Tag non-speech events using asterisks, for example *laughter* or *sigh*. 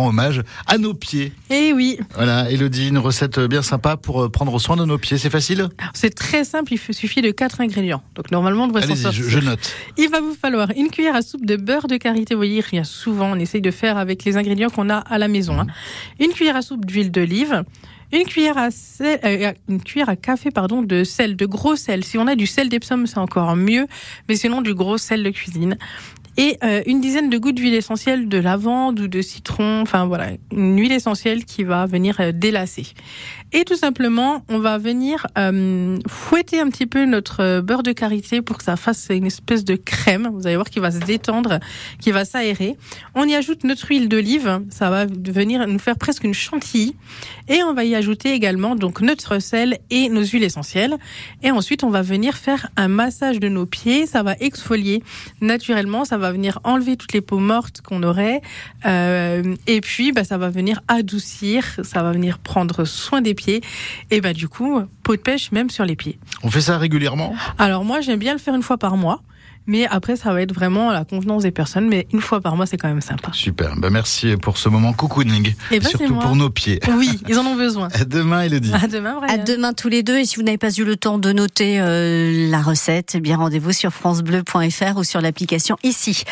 rend hommage à nos pieds. Eh oui. Voilà, Elodie, une recette bien sympa pour euh, prendre soin de nos pieds. C'est facile C'est très simple, il suffit de quatre ingrédients. Donc normalement, on devrait s'en sortir. Je, je note. Il va vous falloir une cuillère à soupe de beurre de karité. Vous voyez, souvent. On essaye de faire avec les ingrédients qu'on a à la maison. Hein. Mhm. Une cuillère à soupe d'huile d'olive une cuillère à euh, une cuillère à café pardon de sel, de gros sel. Si on a du sel d'Epsom, c'est encore mieux, mais sinon du gros sel de cuisine et euh, une dizaine de gouttes d'huile essentielle de lavande ou de citron, enfin voilà, une huile essentielle qui va venir euh, délasser. Et tout simplement, on va venir euh, fouetter un petit peu notre beurre de karité pour que ça fasse une espèce de crème. Vous allez voir qu'il va se détendre, qu'il va s'aérer. On y ajoute notre huile d'olive, ça va venir nous faire presque une chantilly. Et on va y ajouter également donc notre sel et nos huiles essentielles. Et ensuite, on va venir faire un massage de nos pieds. Ça va exfolier naturellement, ça va venir enlever toutes les peaux mortes qu'on aurait. Euh, et puis, bah, ça va venir adoucir, ça va venir prendre soin des pieds. Et bah, du coup, peau de pêche même sur les pieds. On fait ça régulièrement? Alors moi, j'aime bien le faire une fois par mois. Mais après, ça va être vraiment à la convenance des personnes. Mais une fois par mois, c'est quand même sympa. Super. Bah, merci pour ce moment cocooning. Et eh ben, surtout pour nos pieds. Oui, ils en ont besoin. *laughs* à demain, Elodie. À demain, À demain tous les deux. Et si vous n'avez pas eu le temps de noter euh, la recette, eh bien rendez-vous sur francebleu.fr ou sur l'application ici.